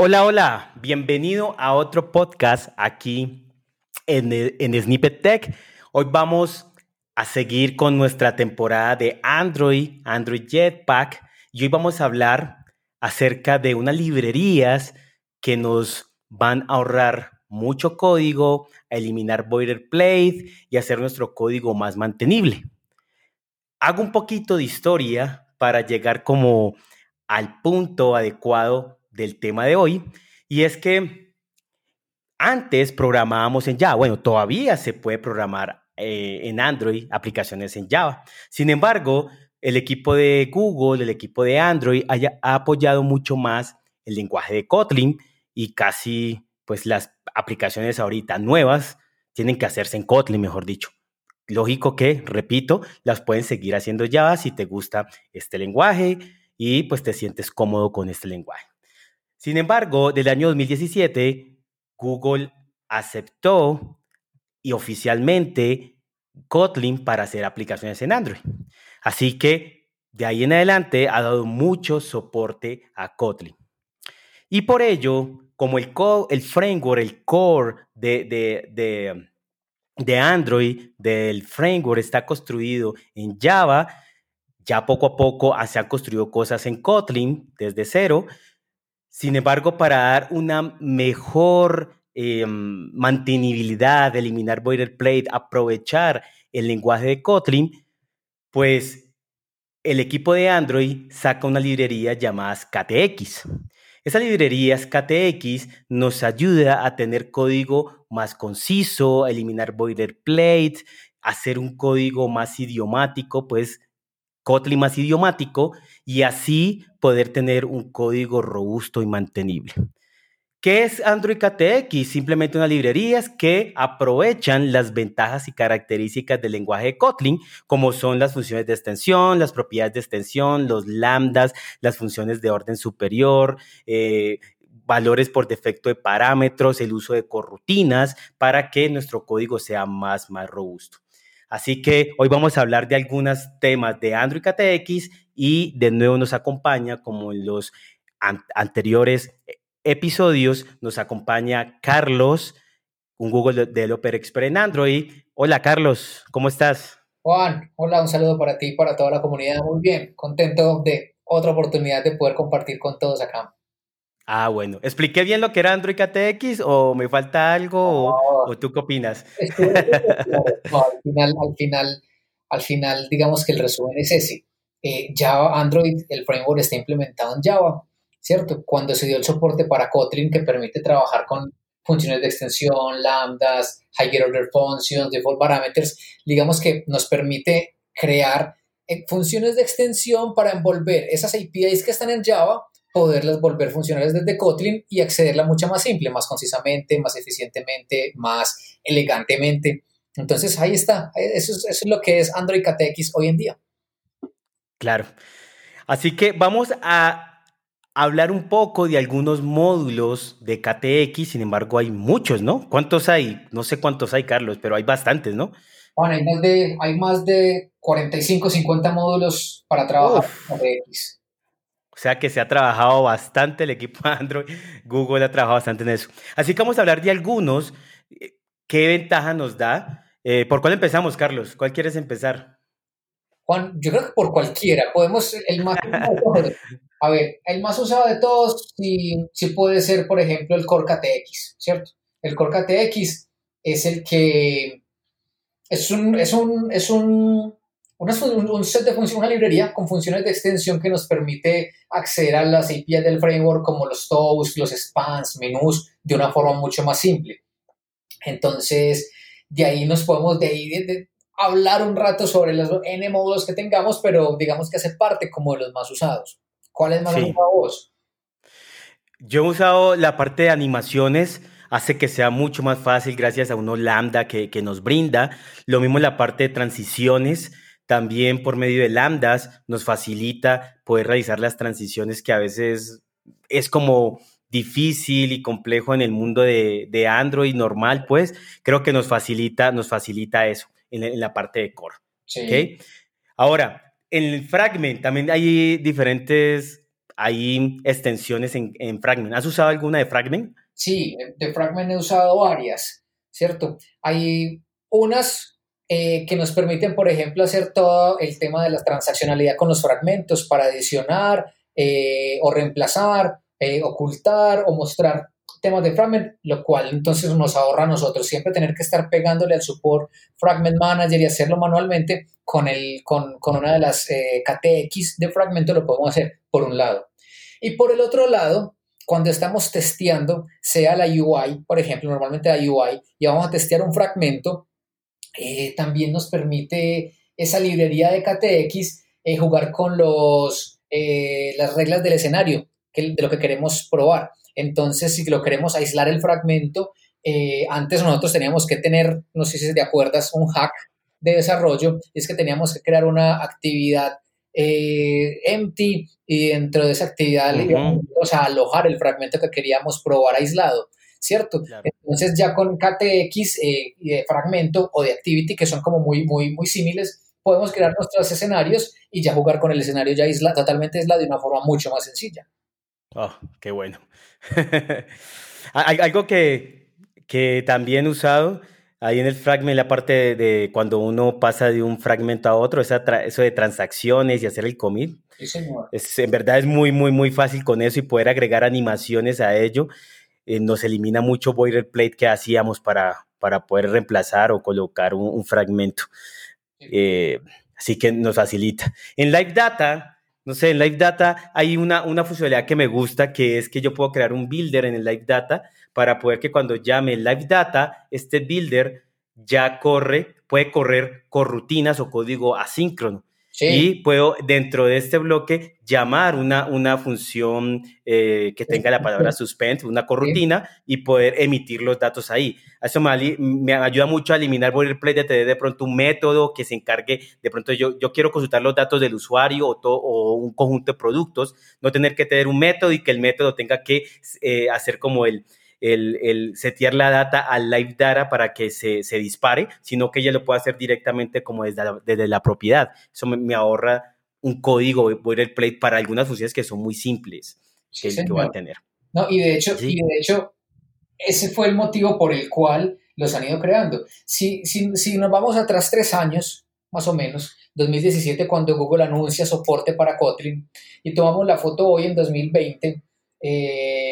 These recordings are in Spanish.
Hola, hola, bienvenido a otro podcast aquí en, en Snippet Tech. Hoy vamos a seguir con nuestra temporada de Android, Android Jetpack, y hoy vamos a hablar acerca de unas librerías que nos van a ahorrar mucho código, a eliminar boilerplate y hacer nuestro código más mantenible. Hago un poquito de historia para llegar como al punto adecuado del tema de hoy, y es que antes programábamos en Java, bueno, todavía se puede programar eh, en Android aplicaciones en Java. Sin embargo, el equipo de Google, el equipo de Android haya, ha apoyado mucho más el lenguaje de Kotlin y casi pues las aplicaciones ahorita nuevas tienen que hacerse en Kotlin, mejor dicho. Lógico que, repito, las pueden seguir haciendo Java si te gusta este lenguaje y pues te sientes cómodo con este lenguaje. Sin embargo, del año 2017, Google aceptó y oficialmente Kotlin para hacer aplicaciones en Android. Así que de ahí en adelante ha dado mucho soporte a Kotlin. Y por ello, como el, el framework, el core de, de, de Android, del framework está construido en Java, ya poco a poco se han construido cosas en Kotlin desde cero sin embargo, para dar una mejor eh, mantenibilidad, eliminar boilerplate, aprovechar el lenguaje de Kotlin, pues el equipo de Android saca una librería llamada KTX. Esa librería KTX nos ayuda a tener código más conciso, eliminar boilerplate, hacer un código más idiomático, pues Kotlin más idiomático y así poder tener un código robusto y mantenible. ¿Qué es Android KTX? Simplemente unas librerías que aprovechan las ventajas y características del lenguaje de Kotlin, como son las funciones de extensión, las propiedades de extensión, los lambdas, las funciones de orden superior, eh, valores por defecto de parámetros, el uso de corrutinas, para que nuestro código sea más, más robusto. Así que hoy vamos a hablar de algunos temas de Android KTX y de nuevo nos acompaña, como en los anteriores episodios, nos acompaña Carlos, un Google Developer Expert en Android. Hola Carlos, ¿cómo estás? Juan, hola, un saludo para ti y para toda la comunidad. Muy bien, contento de otra oportunidad de poder compartir con todos acá. Ah, bueno. ¿Expliqué bien lo que era Android KTX o me falta algo o, tú qué opinas? al final, al final, al final, digamos que el resumen es ese. Eh, Java, Android, el framework está implementado en Java, ¿cierto? Cuando se dio el soporte para Kotlin que permite trabajar con funciones de extensión, lambdas, higher order functions, default parameters, digamos que nos permite crear eh, funciones de extensión para envolver esas APIs que están en Java poderlas volver funcionales desde Kotlin y accederla mucho más simple, más concisamente, más eficientemente, más elegantemente. Entonces ahí está, eso es, lo que es Android KTX hoy en día. Claro. Así que vamos a hablar un poco de algunos módulos de KTX, sin embargo hay muchos, ¿no? ¿Cuántos hay? No sé cuántos hay, Carlos, pero hay bastantes, ¿no? Bueno, hay más de, hay más de 45, 50 módulos para trabajar con KTX. O sea que se ha trabajado bastante el equipo Android, Google ha trabajado bastante en eso. Así que vamos a hablar de algunos. Eh, ¿Qué ventaja nos da? Eh, ¿Por cuál empezamos, Carlos? ¿Cuál quieres empezar? Juan, yo creo que por cualquiera. Podemos, el más a ver, el más usado de todos sí, sí puede ser, por ejemplo, el Core KTX, ¿cierto? El Core KTX es el que es un, es un, es un un set de funciones, una librería con funciones de extensión que nos permite acceder a las APIs del framework como los tows, los spans, menús, de una forma mucho más simple. Entonces, de ahí nos podemos de ahí de, hablar un rato sobre los N módulos que tengamos, pero digamos que hace parte como de los más usados. ¿Cuál es más sí. usado vos? Yo he usado la parte de animaciones, hace que sea mucho más fácil gracias a uno lambda que, que nos brinda. Lo mismo la parte de transiciones también por medio de lambdas nos facilita poder realizar las transiciones que a veces es como difícil y complejo en el mundo de, Android normal, pues creo que nos facilita, nos facilita eso en, la parte de core. Ahora, en el fragment también hay diferentes hay extensiones en, en Fragment. ¿Has usado alguna de Fragment? Sí, de Fragment he usado varias, ¿cierto? Hay unas eh, que nos permiten, por ejemplo, hacer todo el tema de la transaccionalidad con los fragmentos para adicionar eh, o reemplazar, eh, ocultar o mostrar temas de fragment, lo cual entonces nos ahorra a nosotros siempre tener que estar pegándole al support Fragment Manager y hacerlo manualmente con, el, con, con una de las KTX de fragmento, lo podemos hacer por un lado. Y por el otro lado, cuando estamos testeando, sea la UI, por ejemplo, normalmente la UI, y vamos a testear un fragmento, eh, también nos permite esa librería de KTX eh, jugar con los, eh, las reglas del escenario de lo que queremos probar. Entonces, si lo queremos aislar el fragmento, antes nosotros teníamos que tener, no sé si te acuerdas, un hack de desarrollo, y es que teníamos que crear una actividad empty y dentro de esa actividad uh a alojar el fragmento que queríamos probar aislado. ¿Cierto? Entonces ya con KTX eh, y de fragmento o de activity, que son como muy, muy, muy similares, podemos crear nuestros escenarios y ya jugar con el escenario ya isla, totalmente aislado de una forma mucho más sencilla. Oh, qué bueno. Algo que, que también he usado ahí en el fragment, la parte de, cuando uno pasa de un fragmento a otro, esa eso de transacciones y hacer el commit. Sí, señor. Es, en verdad es muy, muy, muy fácil con eso y poder agregar animaciones a ello. Eh, nos elimina mucho boilerplate que hacíamos para, para poder reemplazar o colocar un, fragmento. Eh, así que nos facilita. En Live Data, no sé, en Live Data hay una, una funcionalidad que me gusta, que es que yo puedo crear un builder en el Live Data para poder que cuando llame Live Data, este builder ya corre, puede correr con rutinas o código asíncrono. Y puedo dentro de este bloque llamar una, una función eh, que tenga la palabra suspend, una corrutina, y poder emitir los datos ahí. Eso me, me ayuda mucho a eliminar boilerplate, de tener de pronto un método que se encargue, de pronto yo, yo quiero consultar los datos del usuario o, o un conjunto de productos, no tener que tener un método y que el método tenga que eh, hacer como el, el, el, setear la data al live data para que se, se, dispare, sino que ella lo puede hacer directamente como desde la, desde la propiedad. Eso me, ahorra un código boilerplate para algunas funciones que son muy simples que, que va a tener. No, y de hecho, y de hecho, ese fue el motivo por el cual los han ido creando. Si, si, si nos vamos atrás tres años, más o menos, 2017 cuando Google anuncia soporte para Kotlin y tomamos la foto hoy en 2020, eh,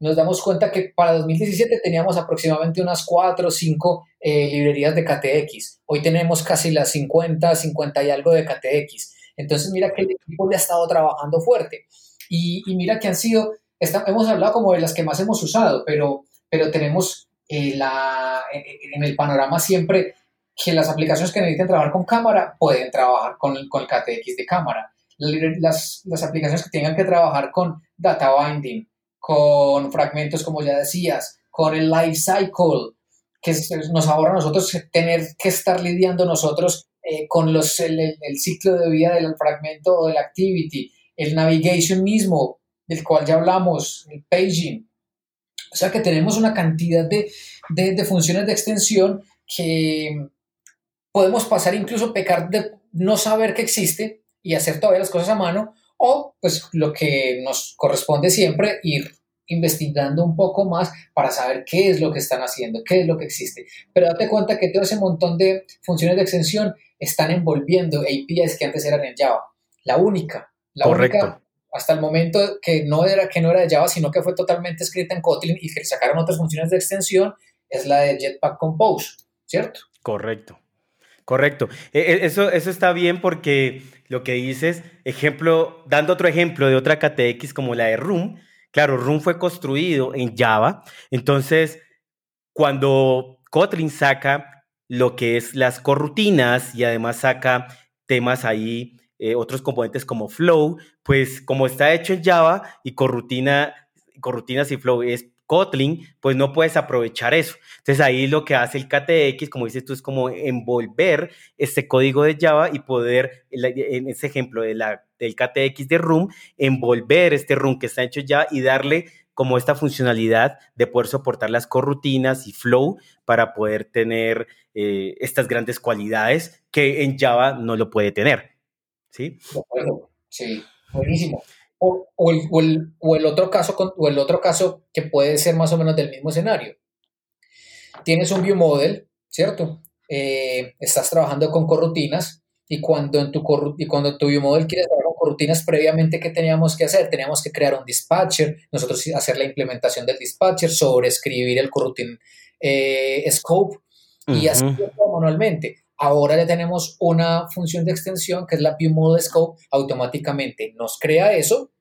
nos damos cuenta que para 2017 teníamos aproximadamente unas 4 o 5 eh, librerías de KTX. Hoy tenemos casi las 50, 50 y algo de KTX. Entonces mira que el equipo le ha estado trabajando fuerte. Y, mira que han sido, hemos hablado como de las que más hemos usado, pero, pero tenemos eh, la, en el panorama siempre que las aplicaciones que necesiten trabajar con cámara pueden trabajar con, con el KTX de cámara. Las, las aplicaciones que tengan que trabajar con data binding, con fragmentos, como ya decías, con el life cycle, que nos ahorra a nosotros tener que estar lidiando nosotros eh, con los, el, ciclo de vida del fragmento o del activity, el navigation mismo, del cual ya hablamos, el paging. O sea que tenemos una cantidad de, de, de funciones de extensión que podemos pasar incluso pecar de no saber que existe y hacer todavía las cosas a mano o pues lo que nos corresponde siempre, ir investigando un poco más para saber qué es lo que están haciendo, qué es lo que existe. Pero date cuenta que todo ese montón de funciones de extensión están envolviendo APIs que antes eran en Java. La única, la única hasta el momento que no era que no era de Java, sino que fue totalmente escrita en Kotlin y que sacaron otras funciones de extensión es la de Jetpack Compose, ¿cierto? Correcto. Correcto. E, e, eso, eso está bien porque lo que dices, ejemplo, dando otro ejemplo de otra KTX como la de Room, claro, Room fue construido en Java, entonces cuando Kotlin saca lo que es las corrutinas y además saca temas ahí, eh, otros componentes como Flow, pues como está hecho en Java y corrutina, corrutinas y Flow es Kotlin, pues no puedes aprovechar eso. Entonces ahí lo que hace el KTX, como dices tú, es como envolver este código de Java y poder, en ese ejemplo de la, del KTX de Room, envolver este Room que está hecho ya y darle como esta funcionalidad de poder soportar las corrutinas y flow para poder tener eh, estas grandes cualidades que en Java no lo puede tener. ¿Sí? Sí, buenísimo. O, el, otro caso, o el otro caso que puede ser más o menos del mismo escenario. Tienes un view model, ¿cierto? Eh, estás trabajando con corrutinas y cuando, en tu, y cuando tu view model quiere trabajar con corrutinas previamente, ¿qué teníamos que hacer? Teníamos que crear un dispatcher, nosotros hacer la implementación del dispatcher, sobreescribir el coroutine eh, scope y así manualmente. Ahora ya tenemos una función de extensión que es la View Model Scope, automáticamente nos crea eso,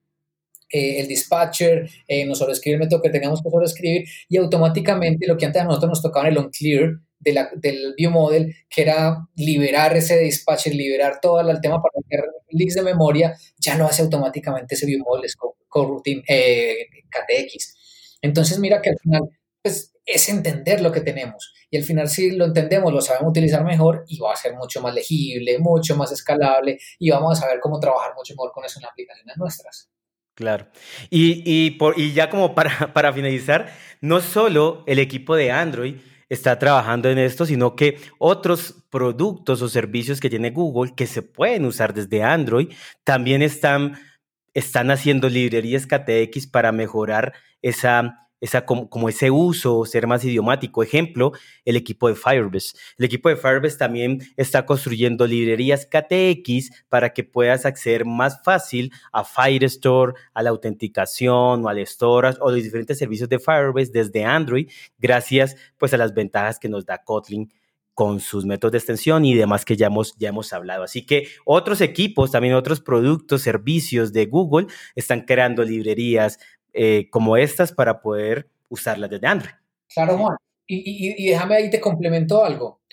eh, el dispatcher, eh, nos sobrescribe el método que teníamos que sobreescribir y automáticamente lo que antes a nosotros nos tocaba en el on-clear de del view model, que era liberar ese dispatcher, liberar todo el tema para meter leaks de memoria, ya lo hace automáticamente ese view model scope, coroutine, eh, KTX. Entonces mira que al final pues, es entender lo que tenemos. Y al final, si lo entendemos, lo sabemos utilizar mejor y va a ser mucho más legible, mucho más escalable y vamos a saber cómo trabajar mucho mejor con eso en aplicaciones nuestras. Claro. Y, y ya como para, para finalizar, no solo el equipo de Android está trabajando en esto, sino que otros productos o servicios que tiene Google que se pueden usar desde Android también están, están haciendo librerías KTX para mejorar esa esa, como, ese uso, ser más idiomático. Ejemplo, el equipo de Firebase. El equipo de Firebase también está construyendo librerías KTX para que puedas acceder más fácil a Firestore, a la autenticación o al storage o los diferentes servicios de Firebase desde Android, gracias pues a las ventajas que nos da Kotlin con sus métodos de extensión y demás que ya hemos, ya hemos hablado. Así que otros equipos, también otros productos, servicios de Google están creando librerías eh, como estas para poder usarlas desde Android. Claro, Juan. Y, déjame ahí te complemento algo.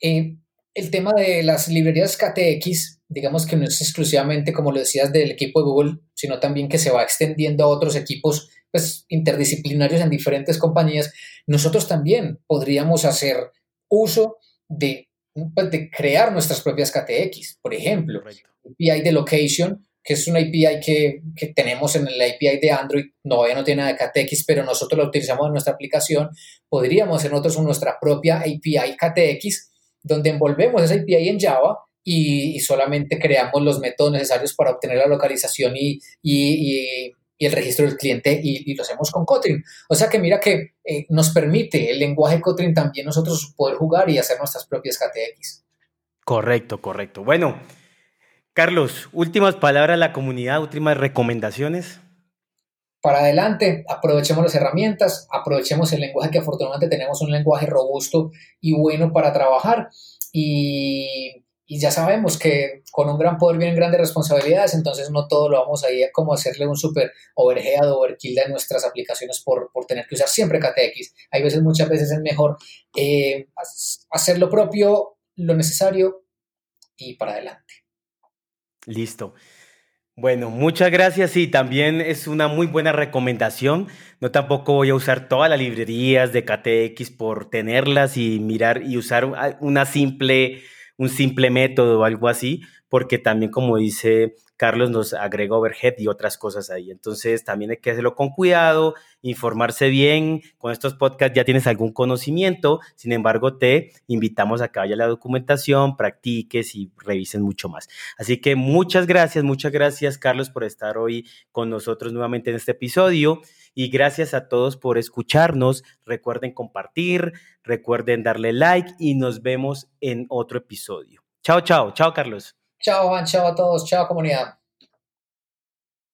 Eh, el tema de las librerías KTX, digamos que no es exclusivamente, como lo decías, del equipo de Google, sino también que se va extendiendo a otros equipos pues, interdisciplinarios en diferentes compañías. Nosotros también podríamos hacer uso de, pues, de crear nuestras propias KTX. Por ejemplo, API de location que es una API que, tenemos en la API de Android, no, no tiene nada de KTX, pero nosotros la utilizamos en nuestra aplicación, podríamos hacer nosotros nuestra propia API KTX, donde envolvemos esa API en Java y, solamente creamos los métodos necesarios para obtener la localización y el registro del cliente y, lo hacemos con Kotlin. O sea que mira que eh, nos permite el lenguaje Kotlin también nosotros poder jugar y hacer nuestras propias KTX. Correcto, correcto. Bueno, Carlos, últimas palabras a la comunidad, últimas recomendaciones. Para adelante, aprovechemos las herramientas, aprovechemos el lenguaje que afortunadamente tenemos un lenguaje robusto y bueno para trabajar y, ya sabemos que con un gran poder vienen grandes responsabilidades, entonces no todo lo vamos a ir como hacerle un super overhead o overkill de nuestras aplicaciones por, tener que usar siempre KTX. Hay veces, muchas veces es mejor eh, hacer lo propio, lo necesario y para adelante. Listo. Bueno, muchas gracias y también es una muy buena recomendación. No tampoco voy a usar todas las librerías de KTX por tenerlas y mirar y usar una simple, un simple método o algo así, porque también como dice Carlos nos agrega overhead y otras cosas ahí. Entonces también hay que hacerlo con cuidado, informarse bien. Con estos podcasts ya tienes algún conocimiento, sin embargo te invitamos a que vaya la documentación, practiques y revisen mucho más. Así que muchas gracias, muchas gracias Carlos por estar hoy con nosotros nuevamente en este episodio y gracias a todos por escucharnos. Recuerden compartir, recuerden darle like y nos vemos en otro episodio. Chao, chao, chao Carlos. Chao Juan, chao a todos, chao comunidad.